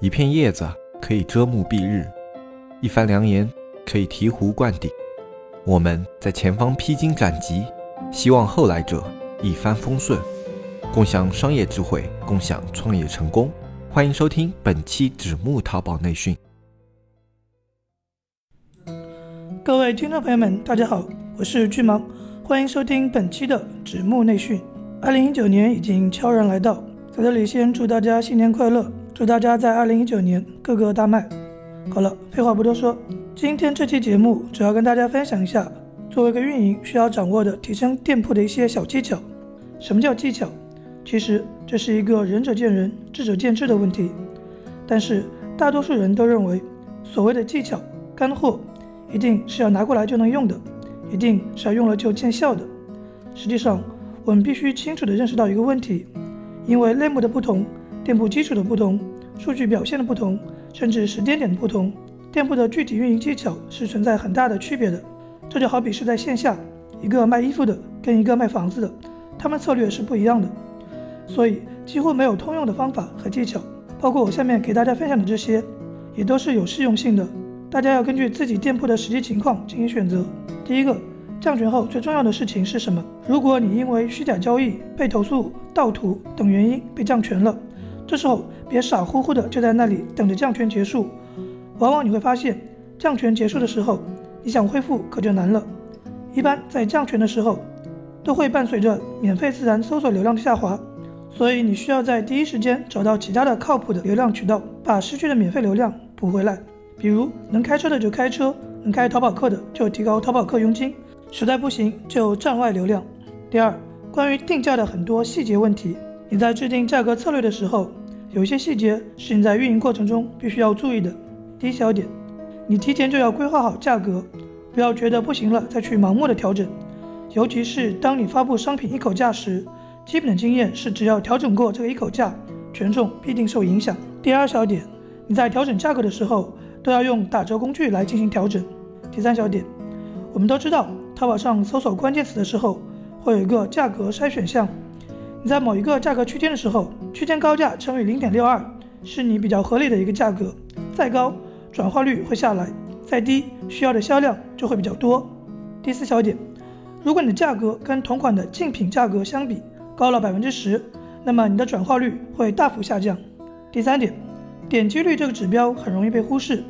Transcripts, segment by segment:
一片叶子可以遮目蔽日，一番良言可以醍醐灌顶。我们在前方披荆斩棘，希望后来者一帆风顺，共享商业智慧，共享创业成功。欢迎收听本期纸木淘宝内训。各位听众朋友们，大家好，我是巨芒，欢迎收听本期的纸木内训。二零一九年已经悄然来到，在这里先祝大家新年快乐。祝大家在二零一九年个个大卖。好了，废话不多说，今天这期节目主要跟大家分享一下，作为一个运营需要掌握的提升店铺的一些小技巧。什么叫技巧？其实这是一个仁者见仁，智者见智的问题。但是大多数人都认为，所谓的技巧、干货，一定是要拿过来就能用的，一定是要用了就见效的。实际上，我们必须清楚地认识到一个问题，因为类目的不同。店铺基础的不同，数据表现的不同，甚至时间点的不同，店铺的具体运营技巧是存在很大的区别的。这就好比是在线下，一个卖衣服的跟一个卖房子的，他们策略是不一样的，所以几乎没有通用的方法和技巧。包括我下面给大家分享的这些，也都是有适用性的。大家要根据自己店铺的实际情况进行选择。第一个，降权后最重要的事情是什么？如果你因为虚假交易被投诉、盗图等原因被降权了。这时候别傻乎乎的就在那里等着降权结束，往往你会发现降权结束的时候，你想恢复可就难了。一般在降权的时候，都会伴随着免费自然搜索流量的下滑，所以你需要在第一时间找到其他的靠谱的流量渠道，把失去的免费流量补回来。比如能开车的就开车，能开淘宝客的就提高淘宝客佣金，实在不行就站外流量。第二，关于定价的很多细节问题，你在制定价格策略的时候。有一些细节是你在运营过程中必须要注意的。第一小点，你提前就要规划好价格，不要觉得不行了再去盲目的调整。尤其是当你发布商品一口价时，基本的经验是只要调整过这个一口价，权重必定受影响。第二小点，你在调整价格的时候都要用打折工具来进行调整。第三小点，我们都知道淘宝上搜索关键词的时候会有一个价格筛选项。你在某一个价格区间的时候，区间高价乘以零点六二是你比较合理的一个价格。再高，转化率会下来；再低，需要的销量就会比较多。第四小点，如果你的价格跟同款的竞品价格相比高了百分之十，那么你的转化率会大幅下降。第三点，点击率这个指标很容易被忽视。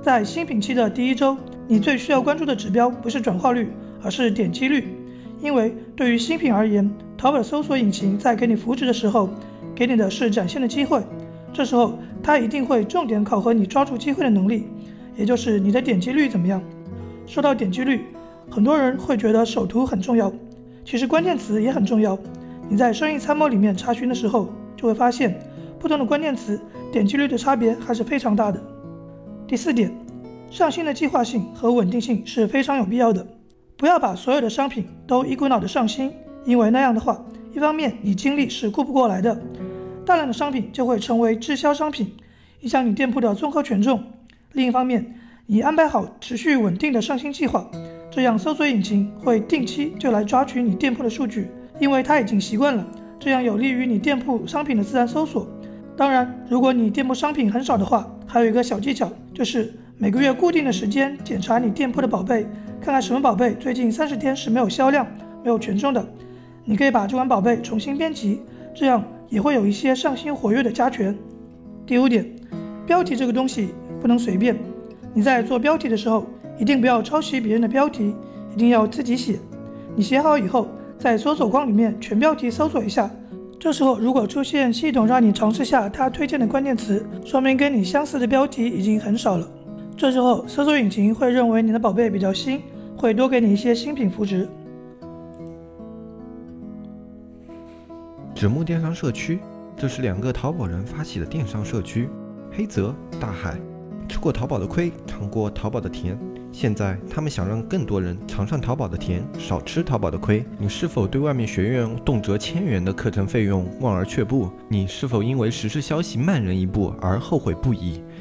在新品期的第一周，你最需要关注的指标不是转化率，而是点击率。因为对于新品而言，淘宝搜索引擎在给你扶持的时候，给你的是展现的机会，这时候它一定会重点考核你抓住机会的能力，也就是你的点击率怎么样。说到点击率，很多人会觉得首图很重要，其实关键词也很重要。你在生意参谋里面查询的时候，就会发现不同的关键词点击率的差别还是非常大的。第四点，上新的计划性和稳定性是非常有必要的。不要把所有的商品都一股脑的上新，因为那样的话，一方面你精力是顾不过来的，大量的商品就会成为滞销商品，影响你店铺的综合权重；另一方面，你安排好持续稳定的上新计划，这样搜索引擎会定期就来抓取你店铺的数据，因为它已经习惯了，这样有利于你店铺商品的自然搜索。当然，如果你店铺商品很少的话，还有一个小技巧，就是每个月固定的时间检查你店铺的宝贝。看看什么宝贝最近三十天是没有销量、没有权重的，你可以把这款宝贝重新编辑，这样也会有一些上新活跃的加权。第五点，标题这个东西不能随便，你在做标题的时候一定不要抄袭别人的标题，一定要自己写。你写好以后，在搜索框里面全标题搜索一下，这时候如果出现系统让你尝试下他推荐的关键词，说明跟你相似的标题已经很少了。这时候，搜索引擎会认为你的宝贝比较新，会多给你一些新品扶持。纸木电商社区，这是两个淘宝人发起的电商社区。黑泽、大海，吃过淘宝的亏，尝过淘宝的甜，现在他们想让更多人尝上淘宝的甜，少吃淘宝的亏。你是否对外面学院动辄千元的课程费用望而却步？你是否因为时事消息慢人一步而后悔不已？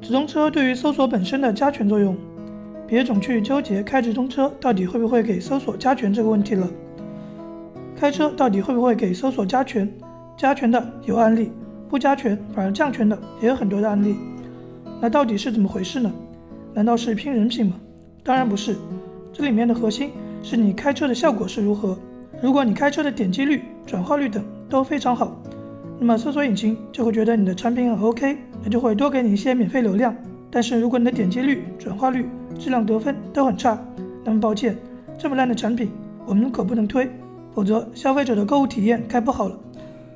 直通车对于搜索本身的加权作用，别总去纠结开直通车到底会不会给搜索加权这个问题了。开车到底会不会给搜索加权？加权的有案例，不加权反而降权的也有很多的案例。那到底是怎么回事呢？难道是拼人品吗？当然不是，这里面的核心是你开车的效果是如何。如果你开车的点击率、转化率等都非常好，那么搜索引擎就会觉得你的产品很 OK，那就会多给你一些免费流量。但是如果你的点击率、转化率、质量得分都很差，那么抱歉，这么烂的产品我们可不能推，否则消费者的购物体验该不好了。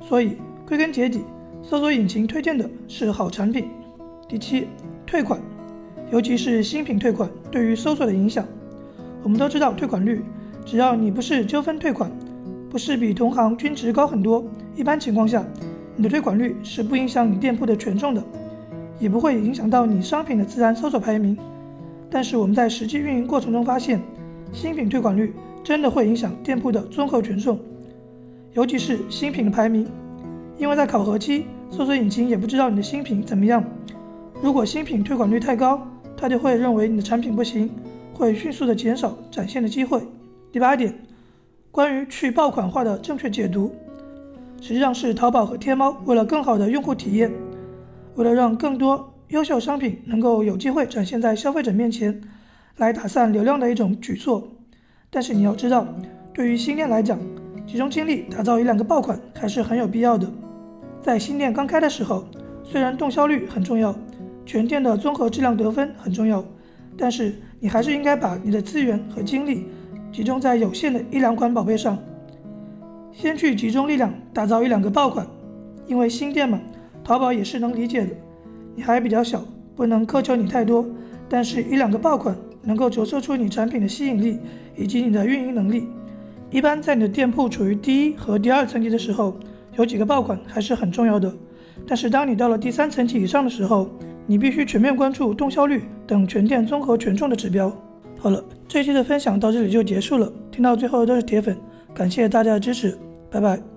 所以归根结底，搜索引擎推荐的是好产品。第七，退款，尤其是新品退款对于搜索的影响，我们都知道退款率。只要你不是纠纷退款，不是比同行均值高很多，一般情况下，你的退款率是不影响你店铺的权重的，也不会影响到你商品的自然搜索排名。但是我们在实际运营过程中发现，新品退款率真的会影响店铺的综合权重，尤其是新品的排名，因为在考核期，搜索引擎也不知道你的新品怎么样。如果新品退款率太高，它就会认为你的产品不行，会迅速的减少展现的机会。第八点，关于去爆款化的正确解读，实际上是淘宝和天猫为了更好的用户体验，为了让更多优秀商品能够有机会展现在消费者面前，来打散流量的一种举措。但是你要知道，对于新店来讲，集中精力打造一两个爆款还是很有必要的。在新店刚开的时候，虽然动销率很重要，全店的综合质量得分很重要，但是你还是应该把你的资源和精力。集中在有限的一两款宝贝上，先去集中力量打造一两个爆款，因为新店嘛，淘宝也是能理解的。你还比较小，不能苛求你太多，但是一两个爆款能够折射出你产品的吸引力以及你的运营能力。一般在你的店铺处于第一和第二层级的时候，有几个爆款还是很重要的。但是当你到了第三层级以上的时候，你必须全面关注动销率等全店综合权重的指标。好了，这期的分享到这里就结束了。听到最后都是铁粉，感谢大家的支持，拜拜。